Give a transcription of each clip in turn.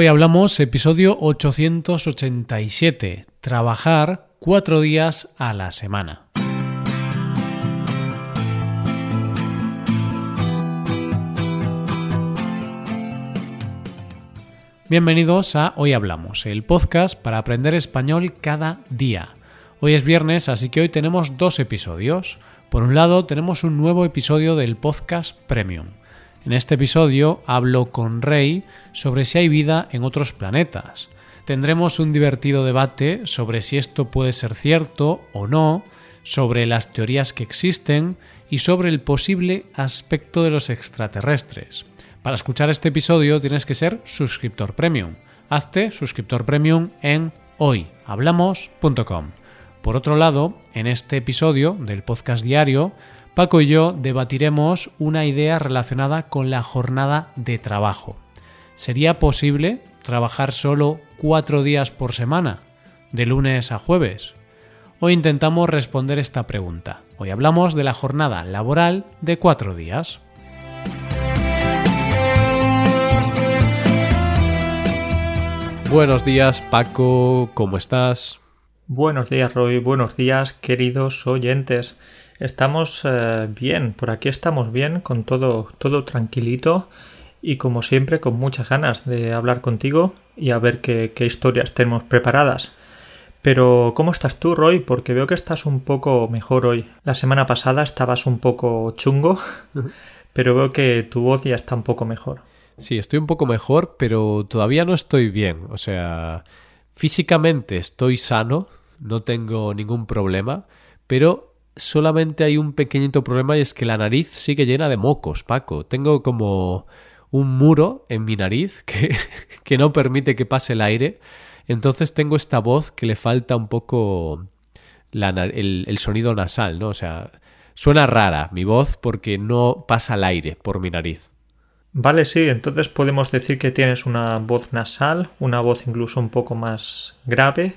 Hoy hablamos episodio 887, trabajar cuatro días a la semana. Bienvenidos a Hoy Hablamos, el podcast para aprender español cada día. Hoy es viernes, así que hoy tenemos dos episodios. Por un lado, tenemos un nuevo episodio del podcast Premium. En este episodio hablo con Rey sobre si hay vida en otros planetas. Tendremos un divertido debate sobre si esto puede ser cierto o no, sobre las teorías que existen y sobre el posible aspecto de los extraterrestres. Para escuchar este episodio tienes que ser suscriptor premium. Hazte suscriptor premium en hoyhablamos.com. Por otro lado, en este episodio del podcast diario, Paco y yo debatiremos una idea relacionada con la jornada de trabajo. ¿Sería posible trabajar solo cuatro días por semana, de lunes a jueves? Hoy intentamos responder esta pregunta. Hoy hablamos de la jornada laboral de cuatro días. Buenos días Paco, ¿cómo estás? Buenos días Roy, buenos días queridos oyentes. Estamos eh, bien, por aquí estamos bien, con todo, todo tranquilito y como siempre con muchas ganas de hablar contigo y a ver qué, qué historias tenemos preparadas. Pero, ¿cómo estás tú, Roy? Porque veo que estás un poco mejor hoy. La semana pasada estabas un poco chungo, pero veo que tu voz ya está un poco mejor. Sí, estoy un poco mejor, pero todavía no estoy bien. O sea, físicamente estoy sano, no tengo ningún problema, pero solamente hay un pequeñito problema y es que la nariz sigue llena de mocos, Paco. Tengo como un muro en mi nariz que, que no permite que pase el aire. Entonces tengo esta voz que le falta un poco el, el sonido nasal, ¿no? O sea, suena rara mi voz porque no pasa el aire por mi nariz. Vale, sí, entonces podemos decir que tienes una voz nasal, una voz incluso un poco más grave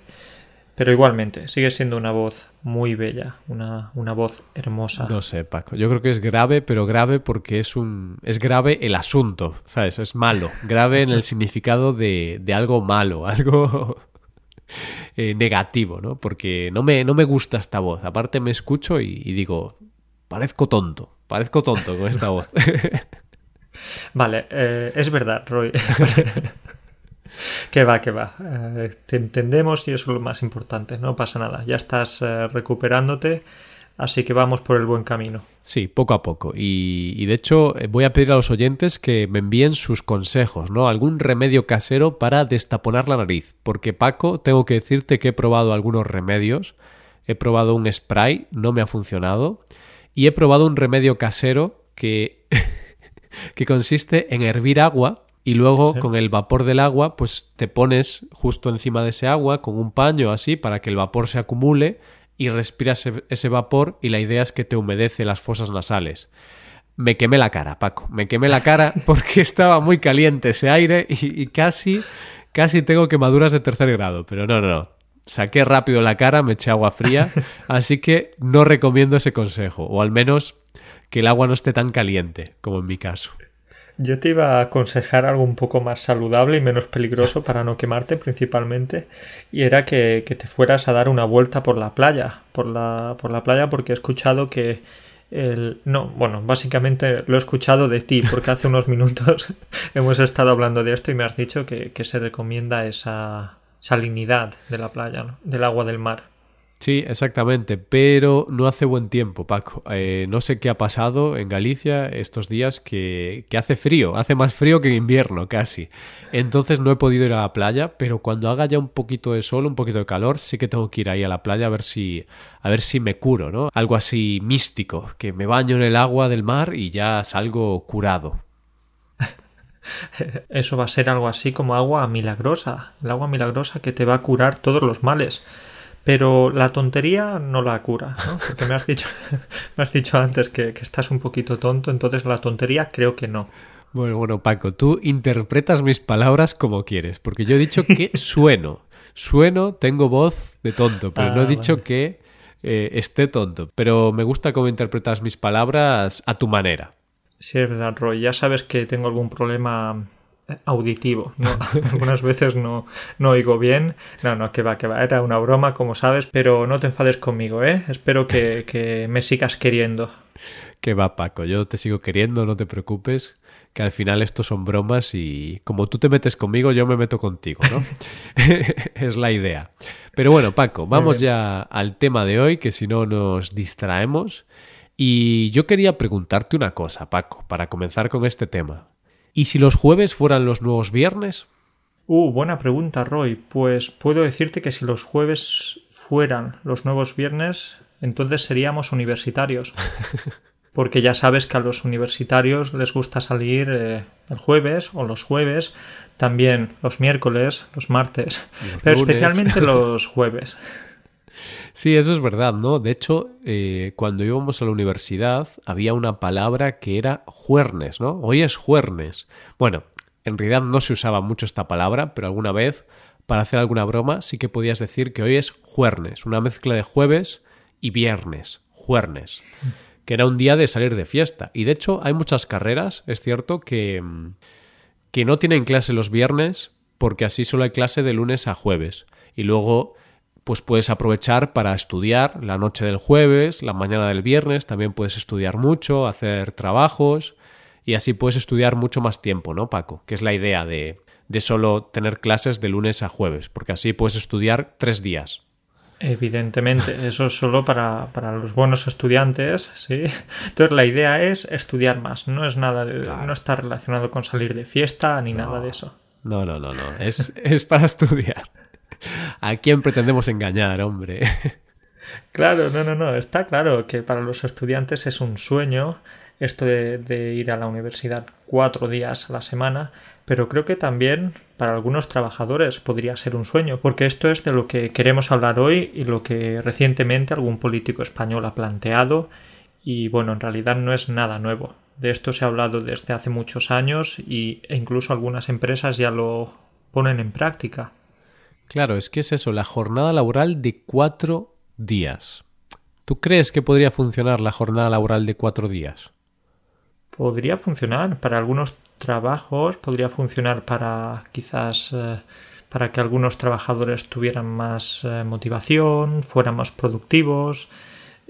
pero igualmente, sigue siendo una voz muy bella, una, una, voz hermosa. No sé, Paco. Yo creo que es grave, pero grave porque es un. es grave el asunto, ¿sabes? Es malo. Grave en el significado de, de algo malo, algo eh, negativo, ¿no? Porque no me, no me gusta esta voz. Aparte me escucho y, y digo, parezco tonto. Parezco tonto con esta voz. vale, eh, es verdad, Roy. que va, que va. Eh, te entendemos y eso es lo más importante. No pasa nada. Ya estás eh, recuperándote. Así que vamos por el buen camino. Sí, poco a poco. Y, y, de hecho eh, voy a pedir a los oyentes que me envíen sus consejos, ¿no? Algún remedio casero para destaponar la nariz. Porque Paco, tengo que decirte que he probado algunos remedios. He probado un spray, no me ha funcionado. Y he probado un remedio casero que, que consiste en hervir agua y luego con el vapor del agua pues te pones justo encima de ese agua con un paño así para que el vapor se acumule y respiras ese, vapor y la idea es que te humedece las fosas nasales. Me quemé la cara, Paco, me quemé la cara porque estaba muy caliente ese aire y, y casi, casi tengo quemaduras de tercer grado, pero no, no, no. Saqué rápido la cara, me eché agua fría, así que no recomiendo ese consejo, o al menos que el agua no esté tan caliente como en mi caso. Yo te iba a aconsejar algo un poco más saludable y menos peligroso para no quemarte principalmente, y era que, que te fueras a dar una vuelta por la playa, por la, por la playa porque he escuchado que el... No, bueno, básicamente lo he escuchado de ti porque hace unos minutos hemos estado hablando de esto y me has dicho que, que se recomienda esa salinidad de la playa, ¿no? del agua del mar. Sí, exactamente, pero no hace buen tiempo, Paco. Eh, no sé qué ha pasado en Galicia estos días que, hace frío, hace más frío que en invierno casi. Entonces no he podido ir a la playa, pero cuando haga ya un poquito de sol, un poquito de calor, sí que tengo que ir ahí a la playa a ver si, a ver si me curo, ¿no? Algo así místico, que me baño en el agua del mar y ya salgo curado. Eso va a ser algo así como agua milagrosa, el agua milagrosa que te va a curar todos los males. Pero la tontería no la cura, ¿no? Porque me has dicho, me has dicho antes que, que, estás un poquito tonto, entonces la tontería creo que no. Bueno, bueno, Paco, tú interpretas mis palabras como quieres, porque yo he dicho que sueno. Sueno, tengo voz de tonto, pero ah, no he dicho vale. que eh, esté tonto. Pero me gusta cómo interpretas mis palabras a tu manera. Sí, es verdad, Roy. Ya sabes que tengo algún problema auditivo. ¿no? Algunas veces no, no oigo bien. No, no, que va, que va. Era una broma, como sabes, pero no te enfades conmigo, ¿eh? Espero que, que me sigas queriendo. Que va, Paco. Yo te sigo queriendo, no te preocupes que al final esto son bromas y como tú te metes conmigo, yo me meto contigo, ¿no? es la idea. Pero bueno, Paco, vamos ya al tema de hoy, que si no nos distraemos. Y yo quería preguntarte una cosa, Paco, para comenzar con este tema. ¿Y si los jueves fueran los nuevos viernes? Uh, buena pregunta, Roy. Pues puedo decirte que si los jueves fueran los nuevos viernes, entonces seríamos universitarios. porque ya sabes que a los universitarios les gusta salir eh, el jueves o los jueves, también los miércoles, los martes, pero especialmente los jueves. Sí, eso es verdad, ¿no? De hecho, eh, cuando íbamos a la universidad había una palabra que era juernes, ¿no? Hoy es juernes. Bueno, en realidad no se usaba mucho esta palabra, pero alguna vez, para hacer alguna broma, sí que podías decir que hoy es juernes, una mezcla de jueves y viernes, juernes que era un día de salir de fiesta. Y de hecho hay muchas carreras, es cierto, que, que no tienen clase los viernes porque así solo hay clase de lunes a jueves. Y luego pues puedes aprovechar para estudiar la noche del jueves, la mañana del viernes, también puedes estudiar mucho, hacer trabajos y así puedes estudiar mucho más tiempo, ¿no, Paco? Que es la idea de, de solo tener clases de lunes a jueves, porque así puedes estudiar tres días Evidentemente, eso es solo para, los buenos estudiantes, ¿sí? Entonces la idea es estudiar más, no es nada, no está relacionado con salir de fiesta ni nada de eso. No, no, no, no, es, es para estudiar. ¿A quién pretendemos engañar, hombre? Claro, no, no, no, está claro que para los estudiantes es un sueño esto de, ir a la universidad cuatro días a la semana, pero creo que también para algunos trabajadores podría ser un sueño, porque esto es de lo que queremos hablar hoy y lo que recientemente algún político español ha planteado y bueno, en realidad no es nada nuevo. De esto se ha hablado desde hace muchos años y, e incluso algunas empresas ya lo ponen en práctica. Claro, es que es eso, la jornada laboral de cuatro días. ¿Tú crees que podría funcionar la jornada laboral de cuatro días? podría funcionar para algunos trabajos, podría funcionar para quizás eh, para que algunos trabajadores tuvieran más eh, motivación, fueran más productivos.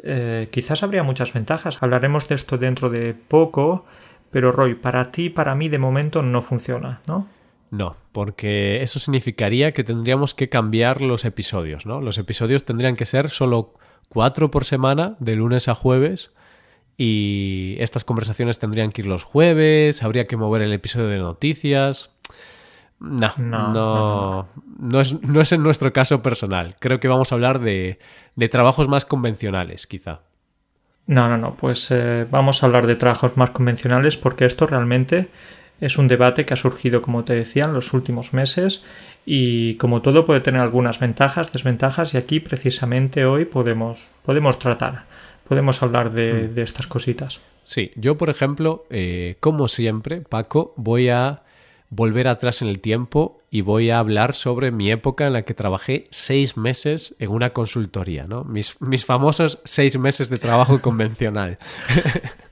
Eh, quizás habría muchas ventajas. Hablaremos de esto dentro de poco, pero Roy, para ti, para mí de momento no funciona, ¿no? No, porque eso significaría que tendríamos que cambiar los episodios, ¿no? Los episodios tendrían que ser solo cuatro por semana, de lunes a jueves, y estas conversaciones tendrían que ir los jueves, habría que mover el episodio de noticias. No, no, no, es, no es en nuestro caso personal. Creo que vamos a hablar de, de trabajos más convencionales, quizá. No, no, no, pues eh, vamos a hablar de trabajos más convencionales porque esto realmente es un debate que ha surgido, como te decía, en los últimos meses y como todo puede tener algunas ventajas, desventajas y aquí precisamente hoy podemos, podemos tratar podemos hablar de, hmm. estas cositas. Sí, yo por ejemplo, eh, como siempre, Paco, voy a volver atrás en el tiempo y voy a hablar sobre mi época en la que trabajé seis meses en una consultoría, ¿no? Mis, mis famosos seis meses de trabajo convencional.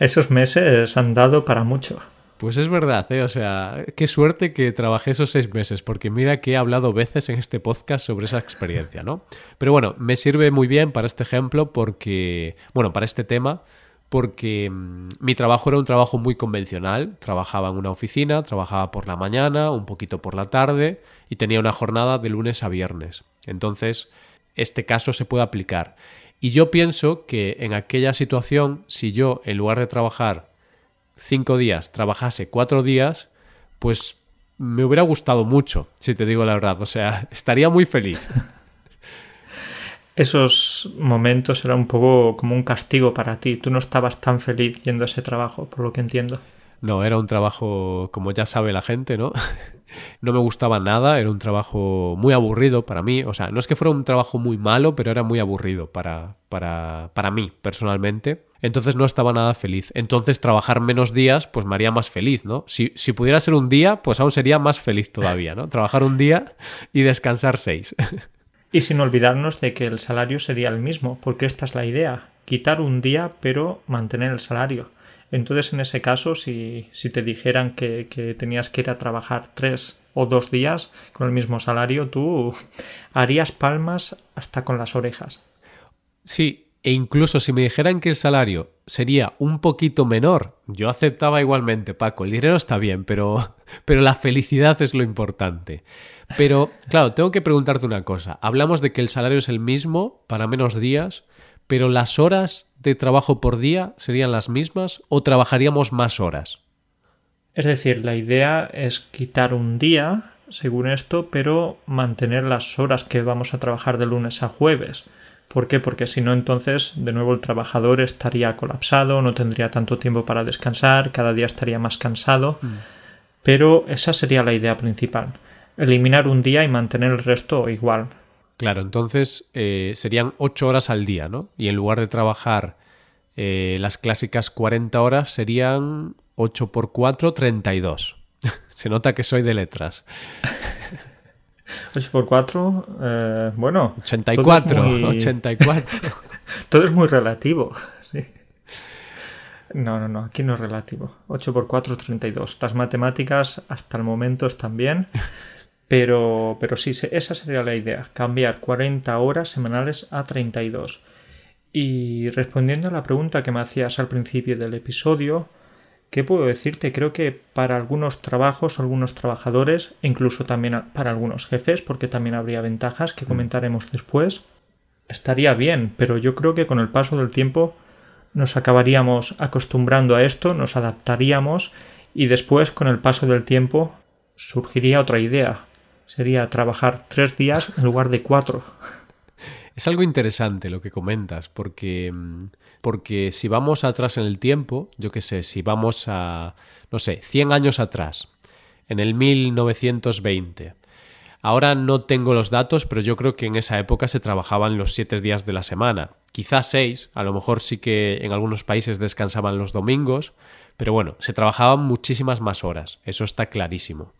Esos meses han dado para mucho. Pues es verdad, ¿eh? o sea, qué suerte que trabajé esos seis meses, porque mira que he hablado veces en este podcast sobre esa experiencia, ¿no? Pero bueno, me sirve muy bien para este ejemplo porque, bueno, para este tema, porque mm, mi trabajo era un trabajo muy convencional, trabajaba en una oficina, trabajaba por la mañana, un poquito por la tarde y tenía una jornada de lunes a viernes. Entonces, este caso se puede aplicar. Y yo pienso que en aquella situación, si yo, en lugar de trabajar cinco días trabajase cuatro días, pues me hubiera gustado mucho, si te digo la verdad. O sea, estaría muy feliz. Esos momentos eran un poco como un castigo para ti. Tú no estabas tan feliz yendo a ese trabajo, por lo que entiendo. No, era un trabajo, como ya sabe la gente, ¿no? no me gustaba nada, era un trabajo muy aburrido para mí. O sea, no es que fuera un trabajo muy malo, pero era muy aburrido para, para, para mí personalmente. Entonces no estaba nada feliz. Entonces trabajar menos días, pues me haría más feliz, ¿no? Si, si pudiera ser un día, pues aún sería más feliz todavía, ¿no? Trabajar un día y descansar seis. Y sin olvidarnos de que el salario sería el mismo, porque esta es la idea, quitar un día pero mantener el salario. Entonces, en ese caso, si, si te dijeran que, que, tenías que ir a trabajar tres o dos días con el mismo salario, tú harías palmas hasta con las orejas. Sí, e incluso si me dijeran que el salario sería un poquito menor, yo aceptaba igualmente, Paco. El dinero está bien, pero, pero la felicidad es lo importante. Pero, claro, tengo que preguntarte una cosa. Hablamos de que el salario es el mismo para menos días, pero las horas de trabajo por día serían las mismas o trabajaríamos más horas. Es decir, la idea es quitar un día, según esto, pero mantener las horas que vamos a trabajar de lunes a jueves. ¿Por qué? Porque si no, entonces de nuevo el trabajador estaría colapsado, no tendría tanto tiempo para descansar, cada día estaría más cansado. Mm. Pero esa sería la idea principal. Eliminar un día y mantener el resto igual. Claro, entonces eh, serían ocho horas al día, ¿no? Y en lugar de trabajar eh, las clásicas 40 horas, serían 8 por 4, 32. Se nota que soy de letras. 8 por 4, eh, bueno. 84, todo muy... 84. todo es muy relativo. Sí. No, no, no, aquí no es relativo. 8 por 4, 32. Las matemáticas hasta el momento están bien. Pero, pero sí, esa sería la idea, cambiar 40 horas semanales a 32. Y respondiendo a la pregunta que me hacías al principio del episodio, ¿Qué puedo decirte? Creo que para algunos trabajos, algunos trabajadores, incluso también para algunos jefes, porque también habría ventajas que mm. comentaremos después, estaría bien, pero yo creo que con el paso del tiempo nos acabaríamos acostumbrando a esto, nos adaptaríamos y después con el paso del tiempo surgiría otra idea. Sería trabajar tres días en lugar de cuatro. Es algo interesante lo que comentas, porque, mm, porque si vamos atrás en el tiempo, yo qué sé, si vamos a, no sé, 100 años atrás, en el 1920, Ahora no tengo los datos, pero yo creo que en esa época se trabajaban los siete días de la semana. Quizás seis, a lo mejor sí que en algunos países descansaban los domingos, pero bueno, se trabajaban muchísimas más horas, eso está clarísimo.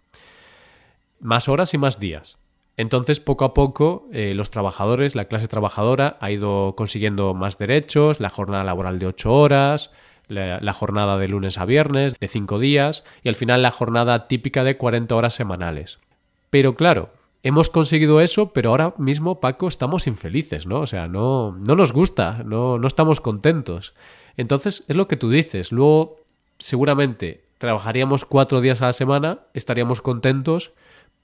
Más horas y más días. Entonces, poco a poco, eh, los trabajadores, la clase trabajadora, ha ido consiguiendo más derechos, la jornada laboral de ocho horas, la, jornada de lunes a viernes, de cinco días, y al final la jornada típica de 40 horas semanales. Pero claro, hemos conseguido eso, pero ahora mismo, Paco, estamos infelices, ¿no? O sea, no, no nos gusta, no, no estamos contentos. Entonces, es lo que tú dices. Luego, seguramente, trabajaríamos cuatro días a la semana, estaríamos contentos,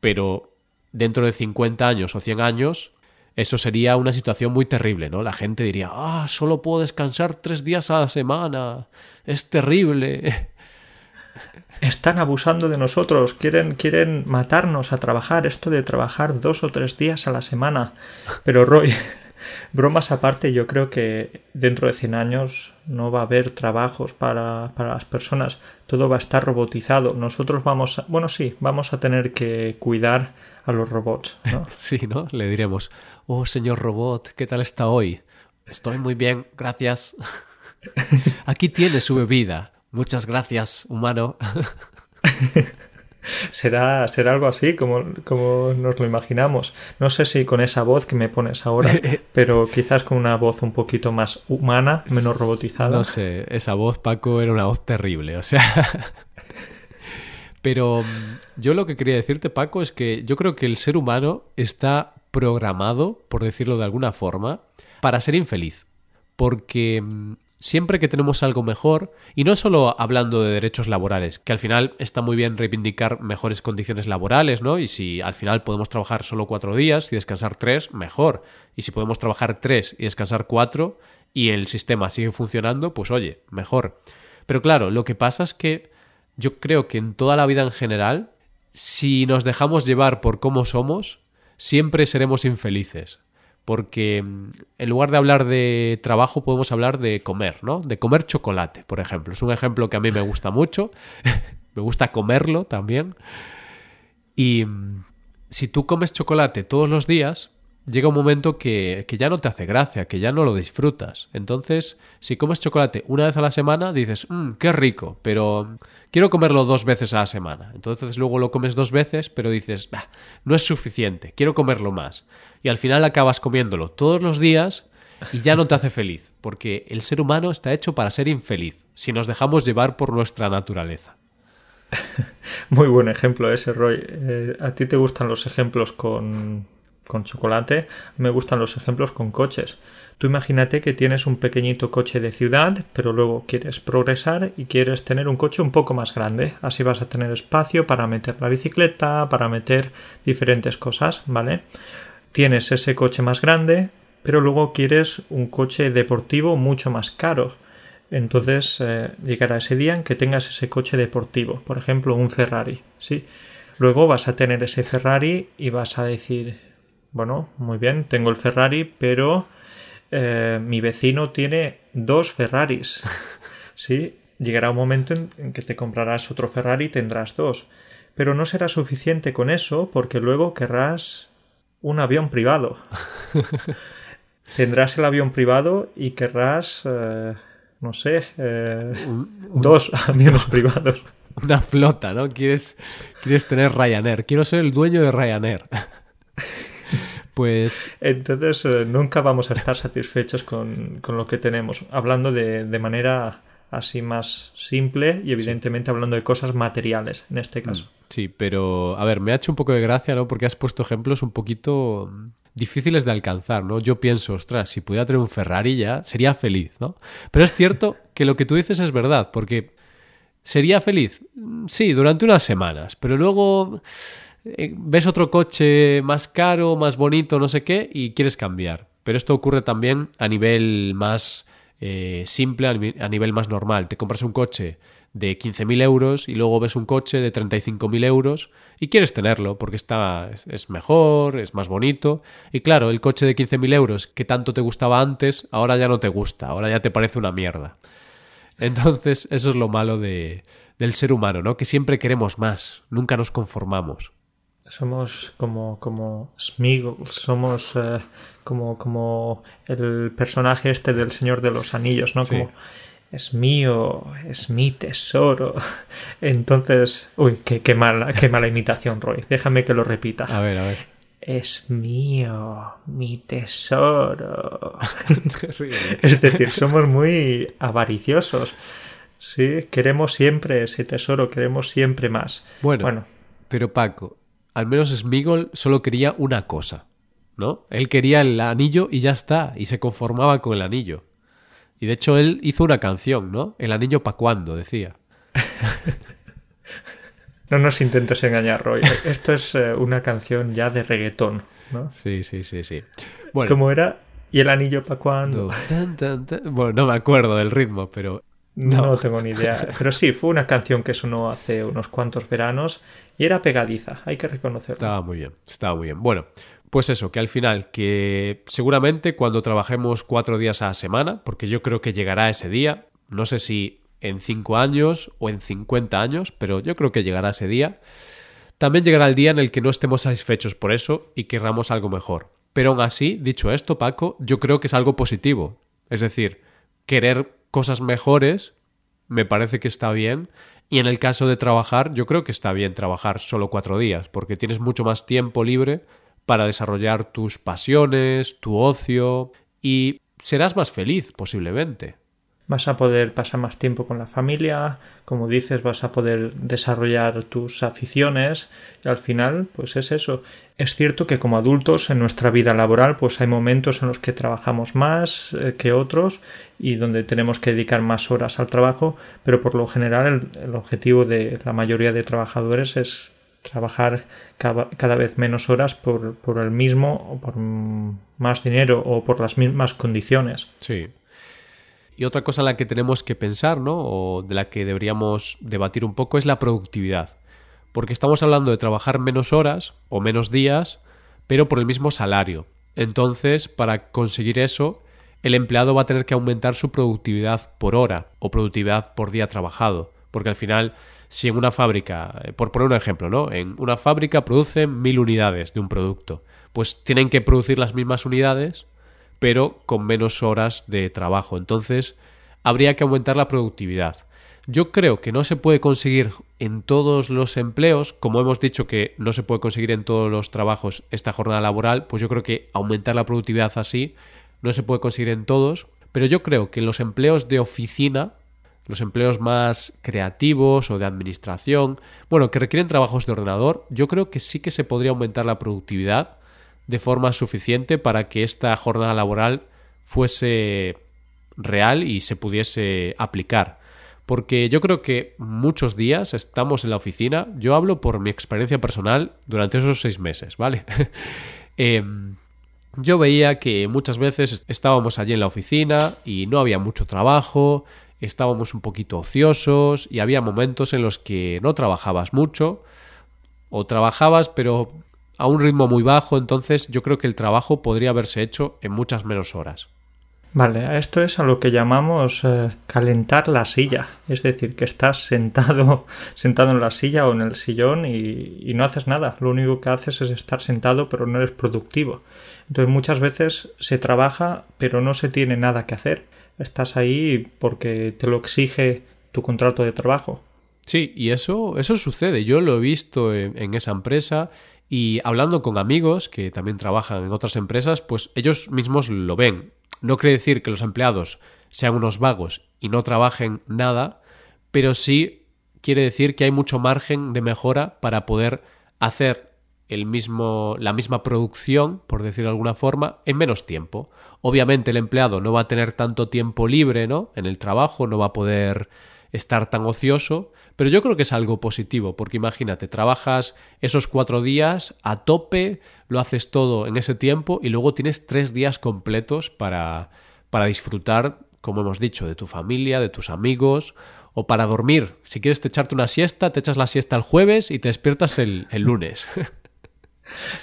pero dentro de 50 años o 100 años, eso sería una situación muy terrible, ¿no? La gente diría, ah, solo puedo descansar tres días a la semana, es terrible. Están abusando de nosotros, quieren, quieren matarnos a trabajar, esto de trabajar dos o tres días a la semana. Pero Roy, bromas aparte, yo creo que dentro de 100 años no va a haber trabajos para, para las personas, todo va a estar robotizado. Nosotros vamos, a, bueno, sí, vamos a tener que cuidar a los robots. sí, ¿no? Le diremos, oh, señor robot, ¿qué tal está hoy? Estoy muy bien, gracias. Aquí tiene su bebida. Muchas gracias, humano. será, será algo así como, como nos lo imaginamos. No sé si con esa voz que me pones ahora, pero quizás con una voz un poquito más humana, menos robotizada. No sé, esa voz, Paco, era una voz terrible. O sea. Pero mm, yo lo que quería decirte, Paco, es que yo creo que el ser humano está programado, por decirlo de alguna forma, para ser infeliz. Porque mm, siempre que tenemos algo mejor, y no solo hablando de derechos laborales, que al final está muy bien reivindicar mejores condiciones laborales, ¿no? Y si al final podemos trabajar solo cuatro días y descansar tres, mejor. Y si podemos trabajar tres y descansar cuatro y el sistema sigue funcionando, pues oye, mejor. Pero claro, lo que pasa es que yo creo que en toda la vida en general, si nos dejamos llevar por cómo somos, siempre seremos infelices. Porque mm, en lugar de hablar de trabajo, podemos hablar de comer, ¿no? De comer chocolate, por ejemplo. Es un ejemplo que a mí me gusta mucho. me gusta comerlo también. Y mm, si tú comes chocolate todos los días, llega un momento que, ya no te hace gracia, que ya no lo disfrutas. Entonces, si comes chocolate una vez a la semana, dices, mmm, qué rico, pero quiero comerlo dos veces a la semana. Entonces luego lo comes dos veces, pero dices, no es suficiente, quiero comerlo más. Y al final acabas comiéndolo todos los días y ya no te hace feliz, porque el ser humano está hecho para ser infeliz. si nos dejamos llevar por nuestra naturaleza. Muy buen ejemplo ese, Roy. Eh, ¿A ti te gustan los ejemplos con, con chocolate? Me gustan los ejemplos con coches. Tú imagínate que tienes un pequeñito coche de ciudad, pero luego quieres progresar y quieres tener un coche un poco más grande. Así vas a tener espacio para meter la bicicleta, para meter diferentes cosas, ¿vale? Tienes ese coche más grande, pero luego quieres un coche deportivo mucho más caro. Entonces eh, llegará ese día en que tengas ese coche deportivo, por ejemplo un Ferrari, ¿sí? Luego vas a tener ese Ferrari y vas a decir, bueno, muy bien, tengo el Ferrari, pero eh, mi vecino tiene dos Ferraris, ¿sí? Llegará un momento en que te comprarás otro Ferrari y tendrás dos. Pero no será suficiente con eso porque luego querrás un avión privado. Tendrás el avión privado y querrás, eh, no sé, eh, dos aviones privados. Una flota, ¿no? Quieres, quieres tener Ryanair. Quiero ser el dueño de Ryanair. Pues. Entonces, eh, nunca vamos a estar satisfechos con, con lo que tenemos. Hablando de, de, manera así más simple y, evidentemente, hablando de cosas materiales en este caso. Mm, sí, pero, a ver, me ha hecho un poco de gracia, ¿no? Porque has puesto ejemplos un poquito difíciles de alcanzar, ¿no? Yo pienso, ostras, si pudiera tener un Ferrari ya, sería feliz, ¿no? Pero es cierto que lo que tú dices es verdad, porque sería feliz, sí, durante unas semanas, pero luego eh, ves otro coche más caro, más bonito, no sé qué, y quieres cambiar. Pero esto ocurre también a nivel más eh, simple, a nivel más normal. Te compras un coche de 15.000 euros y luego ves un coche de 35.000 euros y quieres tenerlo porque está, es mejor, es más bonito. Y claro, el coche de 15.000 euros que tanto te gustaba antes, ahora ya no te gusta, ahora ya te parece una mierda. Entonces, eso es lo malo de, del ser humano, ¿no? Que siempre queremos más, nunca nos conformamos. Somos como, como somos eh, como, como el personaje este del Señor de los Anillos, ¿no? Como es mío, es mi tesoro. Entonces, uy, qué, qué, mala, qué mala imitación, Roy. Déjame que lo repita. A ver, a ver. Es mío, mi tesoro. es decir, somos muy avariciosos. Sí, queremos siempre ese tesoro, queremos siempre más. Bueno, bueno. pero Paco, al menos Smigol solo quería una cosa, ¿no? Él quería el anillo y ya está, y se conformaba con el anillo. Y de hecho él hizo una canción, ¿no? El anillo pa' cuando, decía. no nos intentes engañar, Roy. Esto es eh, una canción ya de reggaetón, ¿no? Sí, sí, sí, sí. Bueno. ¿Cómo era? ¿Y el anillo pa' cuando? Bueno, no me acuerdo del ritmo, pero... No. no tengo ni idea. Pero sí, fue una canción que sonó hace unos cuantos veranos y era pegadiza, hay que reconocerlo. Estaba muy bien, estaba muy bien. Bueno, pues eso, que al final, que seguramente cuando trabajemos cuatro días a la semana, porque yo creo que llegará ese día, no sé si en cinco años o en cincuenta años, pero yo creo que llegará ese día, también llegará el día en el que no estemos satisfechos por eso y querramos algo mejor. Pero aún así, dicho esto, Paco, yo creo que es algo positivo. Es decir, querer cosas mejores me parece que está bien y en el caso de trabajar, yo creo que está bien trabajar solo cuatro días, porque tienes mucho más tiempo libre para desarrollar tus pasiones, tu ocio y serás más feliz posiblemente. Vas a poder pasar más tiempo con la familia, como dices, vas a poder desarrollar tus aficiones y al final, pues es eso. Es cierto que como adultos en nuestra vida laboral, pues hay momentos en los que trabajamos más eh, que otros y donde tenemos que dedicar más horas al trabajo, pero por lo general el objetivo de la mayoría de trabajadores es trabajar cada, vez menos horas por, por, el mismo o por más dinero o por las mismas condiciones. Sí. Y otra cosa en la que tenemos que pensar, ¿no? O de la que deberíamos debatir un poco es la productividad. Porque estamos hablando de trabajar menos horas o menos días, pero por el mismo salario. Entonces, para conseguir eso, el empleado va a tener que aumentar su productividad por hora o productividad por día trabajado. Porque al final si en una fábrica, eh, por poner un ejemplo, ¿no? En una fábrica producen mil unidades de un producto, pues tienen que producir las mismas unidades, pero con menos horas de trabajo. Entonces, habría que aumentar la productividad. Yo creo que no se puede conseguir en todos los empleos, como hemos dicho que no se puede conseguir en todos los trabajos esta jornada laboral, pues yo creo que aumentar la productividad así no se puede conseguir en todos, pero yo creo que en los empleos de oficina los empleos más creativos o de administración, bueno, que requieren trabajos de ordenador, yo creo que sí que se podría aumentar la productividad de forma suficiente para que esta jornada laboral fuese real y se pudiese aplicar. Porque yo creo que muchos días estamos en la oficina, yo hablo por mi experiencia personal durante esos seis meses, ¿vale? Em, yo veía que muchas veces estábamos allí en la oficina y no había mucho trabajo, estábamos un poquito ociosos y había momentos en los que no trabajabas mucho o trabajabas pero a un ritmo muy bajo, entonces yo creo que el trabajo podría haberse hecho en muchas menos horas. Vale, esto es a lo que llamamos eh, calentar la silla, es decir, que estás sentado, sentado en la silla o en el sillón y, y, no haces nada, lo único que haces es estar sentado pero no eres productivo. Entonces muchas veces se trabaja pero no se tiene nada que hacer, estás ahí porque te lo exige tu contrato de trabajo. Sí, y eso, eso sucede, yo lo he visto en, en esa empresa y hablando con amigos que también trabajan en otras empresas, pues ellos mismos lo ven no quiere decir que los empleados sean unos vagos y no trabajen nada, pero sí quiere decir que hay mucho margen de mejora para poder hacer el mismo, la misma producción, por decirlo de alguna forma, en menos tiempo. Obviamente el empleado no va a tener tanto tiempo libre, ¿no? En el trabajo, no va a poder estar tan ocioso, pero yo creo que es algo positivo, porque imagínate, trabajas esos cuatro días a tope, lo haces todo en ese tiempo y luego tienes tres días completos para, para disfrutar, como hemos dicho, de tu familia, de tus amigos o para dormir. Si quieres te echarte una siesta, te echas la siesta el jueves y te despiertas el, el lunes.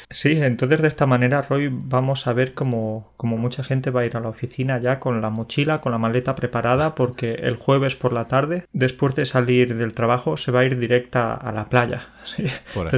Sí, entonces de esta manera, Roy, vamos a ver cómo, mucha gente va a ir a la oficina ya con la mochila, con la maleta preparada, porque el jueves por la tarde, después de salir del trabajo, se va a ir directa a la playa.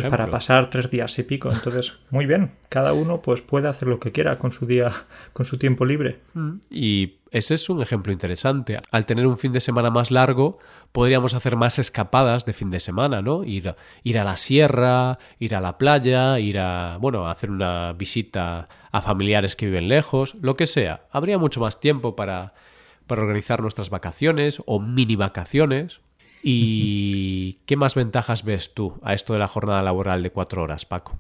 para pasar tres días y pico. Entonces, muy bien, cada uno pues puede hacer lo que quiera con su día, con su tiempo libre. Mm. Y ese es un ejemplo interesante. Al tener un fin de semana más largo, podríamos hacer más escapadas de fin de semana, ¿no? Ir, ir a la sierra, ir a la playa, ir a, bueno, hacer una visita a familiares que viven lejos, lo que sea. Habría mucho más tiempo para, para organizar nuestras vacaciones o mini vacaciones. ¿Y qué más ventajas ves tú a esto de la jornada laboral de cuatro horas, Paco?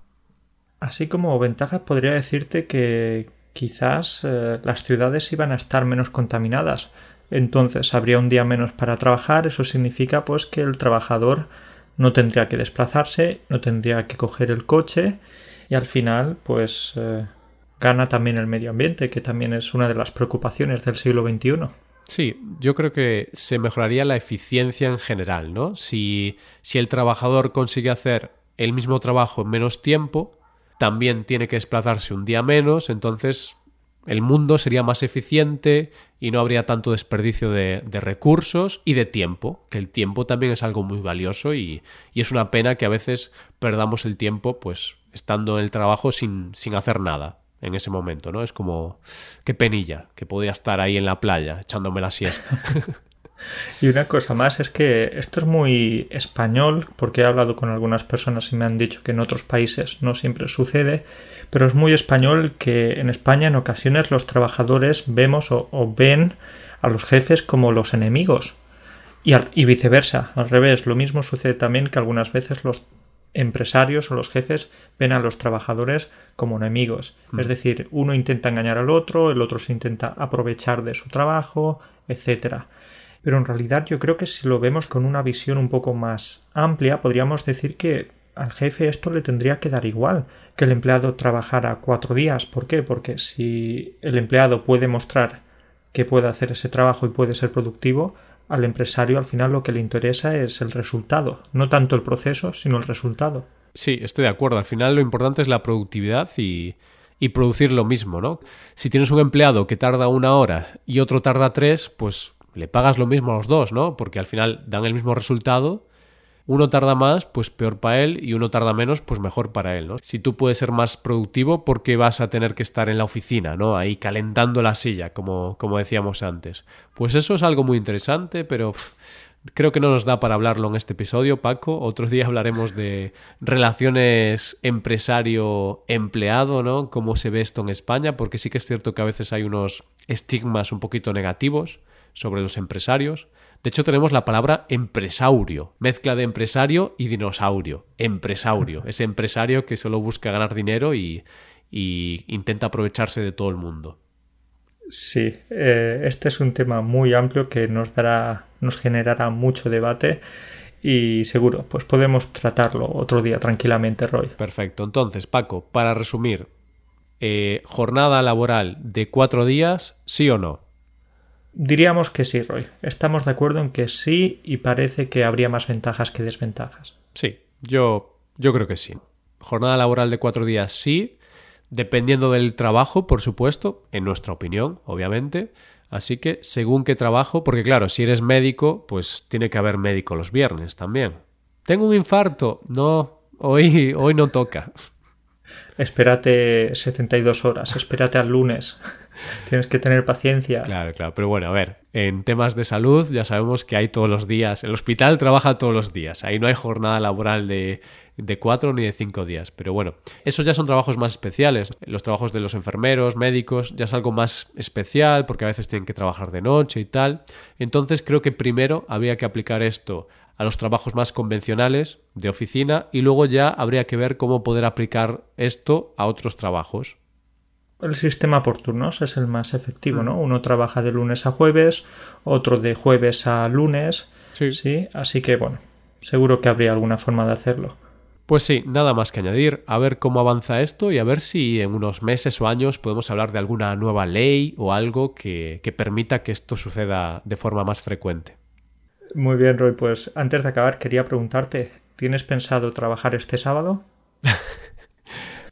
Así como ventajas podría decirte que, quizás eh, las ciudades iban a estar menos contaminadas. Entonces habría un día menos para trabajar. Eso significa pues que el trabajador no tendría que desplazarse, no tendría que coger el coche y al final pues eh, gana también el medio ambiente, que también es una de las preocupaciones del siglo XXI. Sí, yo creo que se mejoraría la eficiencia en general, ¿no? Si, si el trabajador consigue hacer el mismo trabajo en menos tiempo, también tiene que desplazarse un día menos, entonces el mundo sería más eficiente y no habría tanto desperdicio de, recursos y de tiempo, que el tiempo también es algo muy valioso y, es una pena que a veces perdamos el tiempo pues estando en el trabajo sin, sin hacer nada en ese momento, ¿no? Es como, qué penilla, que podía estar ahí en la playa echándome la siesta. Y una cosa más es que esto es muy español, porque he hablado con algunas personas y me han dicho que en otros países no siempre sucede, pero es muy español que en España en ocasiones los trabajadores vemos o, ven a los jefes como los enemigos. Y, y viceversa, al revés, lo mismo sucede también que algunas veces los empresarios o los jefes ven a los trabajadores como enemigos. Es decir, uno intenta engañar al otro, el otro se intenta aprovechar de su trabajo, etcétera pero en realidad yo creo que si lo vemos con una visión un poco más amplia, podríamos decir que al jefe esto le tendría que dar igual que el empleado trabajara cuatro días. ¿Por qué? Porque si el empleado puede mostrar que puede hacer ese trabajo y puede ser productivo, al empresario al final lo que le interesa es el resultado, no tanto el proceso, sino el resultado. Sí, estoy de acuerdo. Al final lo importante es la productividad y, y producir lo mismo, ¿no? Si tienes un empleado que tarda una hora y otro tarda tres, pues le pagas lo mismo a los dos, ¿no? Porque al final dan el mismo resultado. Uno tarda más, pues peor para él, y uno tarda menos, pues mejor para él, ¿no? Si tú puedes ser más productivo, ¿por qué vas a tener que estar en la oficina, ¿no? Ahí calentando la silla, como, como decíamos antes. Pues eso es algo muy interesante, pero creo que no nos da para hablarlo en este episodio, Paco. Otro día hablaremos de relaciones empresario-empleado, ¿no? Cómo se ve esto en España, porque sí que es cierto que a veces hay unos estigmas un poquito negativos sobre los empresarios. De hecho, tenemos la palabra empresaurio, mezcla de empresario y dinosaurio. Empresaurio, ese empresario que solo busca ganar dinero y, y intenta aprovecharse de todo el mundo. Sí, eh, este es un tema muy amplio que nos dará, nos generará mucho debate y seguro, pues podemos tratarlo otro día tranquilamente, Roy. Perfecto. Entonces, Paco, para resumir, eh, jornada laboral de cuatro días, sí o no. Diríamos que sí, Roy. Estamos de acuerdo en que sí y parece que habría más ventajas que desventajas. Sí, yo, yo creo que sí. Jornada laboral de cuatro días, sí dependiendo del trabajo, por supuesto, en nuestra opinión, obviamente. Así que, según qué trabajo, porque claro, si eres médico, pues tiene que haber médico los viernes también. Tengo un infarto. No, hoy, hoy no toca. Espérate 72 horas, espérate al lunes. Tienes que tener paciencia. Claro, claro. Pero bueno, a ver, en temas de salud ya sabemos que hay todos los días. El hospital trabaja todos los días. Ahí no hay jornada laboral de, de cuatro ni de cinco días. Pero bueno, esos ya son trabajos más especiales. Los trabajos de los enfermeros, médicos, ya es algo más especial porque a veces tienen que trabajar de noche y tal. Entonces creo que primero había que aplicar esto a los trabajos más convencionales de oficina y luego ya habría que ver cómo poder aplicar esto a otros trabajos el sistema por turnos es el más efectivo, ¿no? Uno trabaja de lunes a jueves, otro de jueves a lunes. Sí. sí. Así que, bueno, seguro que habría alguna forma de hacerlo. Pues sí, nada más que añadir, a ver cómo avanza esto y a ver si en unos meses o años podemos hablar de alguna nueva ley o algo que, que permita que esto suceda de forma más frecuente. Muy bien, Roy, pues antes de acabar quería preguntarte, ¿tienes pensado trabajar este sábado?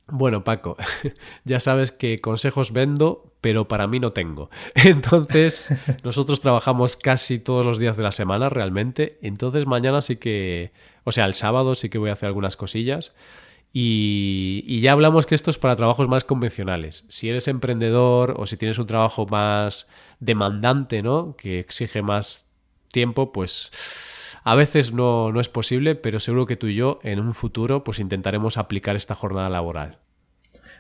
Bueno, Paco, ya sabes que consejos vendo, pero para mí no tengo. Entonces, nosotros trabajamos casi todos los días de la semana realmente. Entonces, mañana sí que, o sea, el sábado sí que voy a hacer algunas cosillas. Y, ya hablamos que esto es para trabajos más convencionales. Si eres emprendedor o si tienes un trabajo más demandante, ¿no? Que exige más tiempo, pues a veces no, no es posible, pero seguro que tú y yo en un futuro pues intentaremos aplicar esta jornada laboral.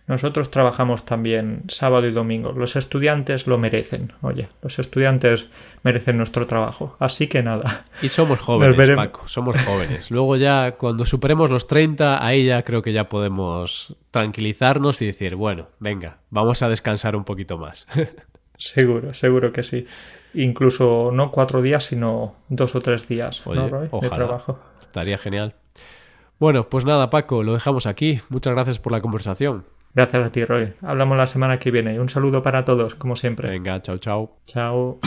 Nosotros trabajamos también sábado y domingo. Los estudiantes lo merecen. Oye, los estudiantes merecen nuestro trabajo. Así que nada. Y somos jóvenes, Paco. Somos jóvenes. Luego ya, cuando superemos los 30, ahí ya creo que ya podemos tranquilizarnos y decir, bueno, venga, vamos a descansar un poquito más. seguro, seguro que sí incluso no cuatro días, sino dos o tres días de trabajo. Estaría genial. Bueno, pues nada, Paco, lo dejamos aquí. Muchas gracias por la conversación. Gracias a ti, Roy. Hablamos la semana que viene. Un saludo para todos, como siempre. Venga, chao, chao. Chao.